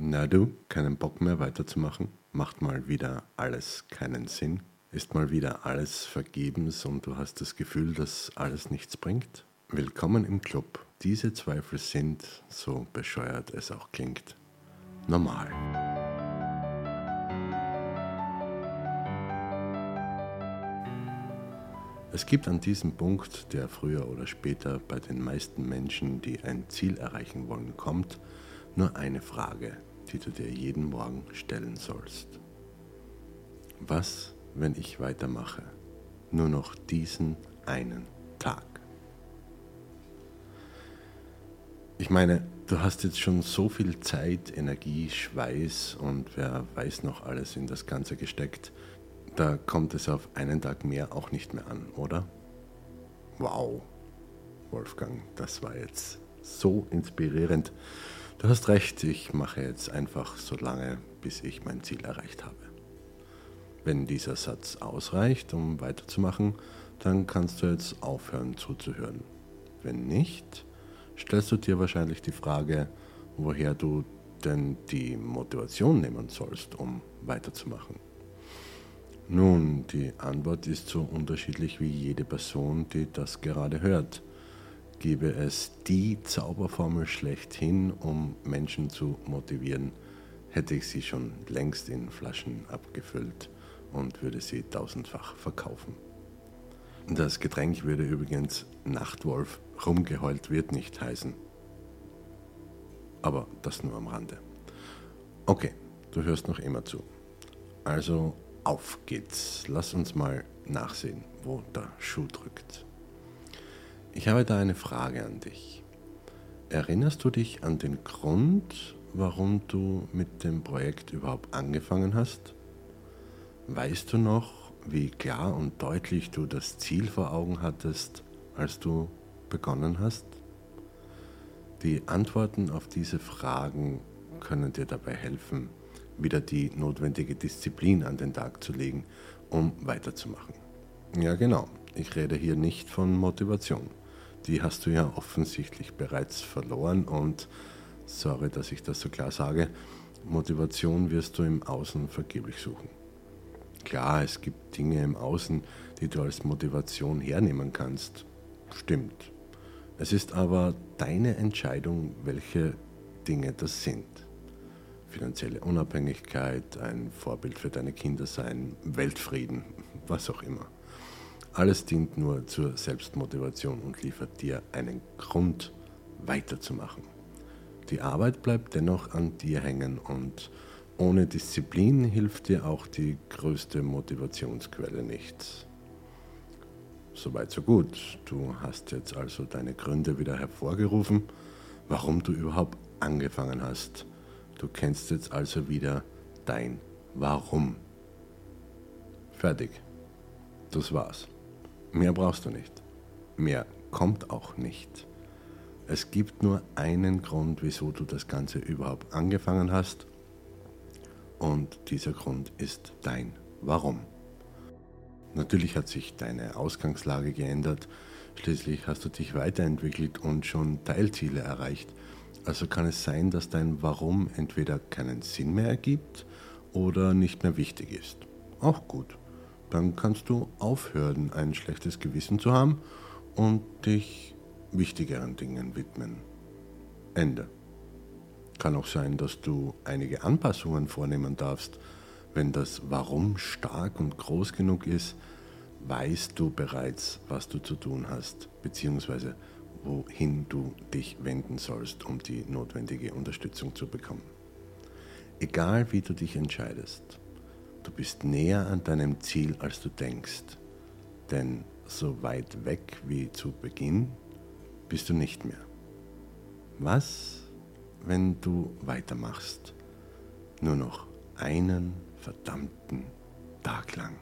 Na du, keinen Bock mehr weiterzumachen? Macht mal wieder alles keinen Sinn? Ist mal wieder alles vergebens und du hast das Gefühl, dass alles nichts bringt? Willkommen im Club. Diese Zweifel sind, so bescheuert es auch klingt, normal. Es gibt an diesem Punkt, der früher oder später bei den meisten Menschen, die ein Ziel erreichen wollen, kommt, nur eine Frage, die du dir jeden Morgen stellen sollst. Was, wenn ich weitermache? Nur noch diesen einen Tag. Ich meine, du hast jetzt schon so viel Zeit, Energie, Schweiß und wer weiß noch alles in das Ganze gesteckt. Da kommt es auf einen Tag mehr auch nicht mehr an, oder? Wow, Wolfgang, das war jetzt so inspirierend. Du hast recht, ich mache jetzt einfach so lange, bis ich mein Ziel erreicht habe. Wenn dieser Satz ausreicht, um weiterzumachen, dann kannst du jetzt aufhören zuzuhören. Wenn nicht, stellst du dir wahrscheinlich die Frage, woher du denn die Motivation nehmen sollst, um weiterzumachen. Nun, die Antwort ist so unterschiedlich wie jede Person, die das gerade hört gäbe es die Zauberformel schlechthin, um Menschen zu motivieren, hätte ich sie schon längst in Flaschen abgefüllt und würde sie tausendfach verkaufen. Das Getränk würde übrigens Nachtwolf rumgeheult wird nicht heißen. Aber das nur am Rande. Okay, du hörst noch immer zu. Also auf geht's. Lass uns mal nachsehen, wo der Schuh drückt. Ich habe da eine Frage an dich. Erinnerst du dich an den Grund, warum du mit dem Projekt überhaupt angefangen hast? Weißt du noch, wie klar und deutlich du das Ziel vor Augen hattest, als du begonnen hast? Die Antworten auf diese Fragen können dir dabei helfen, wieder die notwendige Disziplin an den Tag zu legen, um weiterzumachen. Ja genau, ich rede hier nicht von Motivation die hast du ja offensichtlich bereits verloren und sorry, dass ich das so klar sage, Motivation wirst du im Außen vergeblich suchen. Klar, es gibt Dinge im Außen, die du als Motivation hernehmen kannst. Stimmt. Es ist aber deine Entscheidung, welche Dinge das sind. Finanzielle Unabhängigkeit, ein Vorbild für deine Kinder sein, Weltfrieden, was auch immer. Alles dient nur zur Selbstmotivation und liefert dir einen Grund weiterzumachen. Die Arbeit bleibt dennoch an dir hängen und ohne Disziplin hilft dir auch die größte Motivationsquelle nichts. Soweit so gut. Du hast jetzt also deine Gründe wieder hervorgerufen, warum du überhaupt angefangen hast. Du kennst jetzt also wieder dein Warum. Fertig. Das war's. Mehr brauchst du nicht. Mehr kommt auch nicht. Es gibt nur einen Grund, wieso du das Ganze überhaupt angefangen hast. Und dieser Grund ist dein Warum. Natürlich hat sich deine Ausgangslage geändert. Schließlich hast du dich weiterentwickelt und schon Teilziele erreicht. Also kann es sein, dass dein Warum entweder keinen Sinn mehr ergibt oder nicht mehr wichtig ist. Auch gut dann kannst du aufhören, ein schlechtes Gewissen zu haben und dich wichtigeren Dingen widmen. Ende. Kann auch sein, dass du einige Anpassungen vornehmen darfst. Wenn das Warum stark und groß genug ist, weißt du bereits, was du zu tun hast, beziehungsweise wohin du dich wenden sollst, um die notwendige Unterstützung zu bekommen. Egal wie du dich entscheidest, Du bist näher an deinem Ziel, als du denkst. Denn so weit weg wie zu Beginn bist du nicht mehr. Was, wenn du weitermachst? Nur noch einen verdammten Tag lang.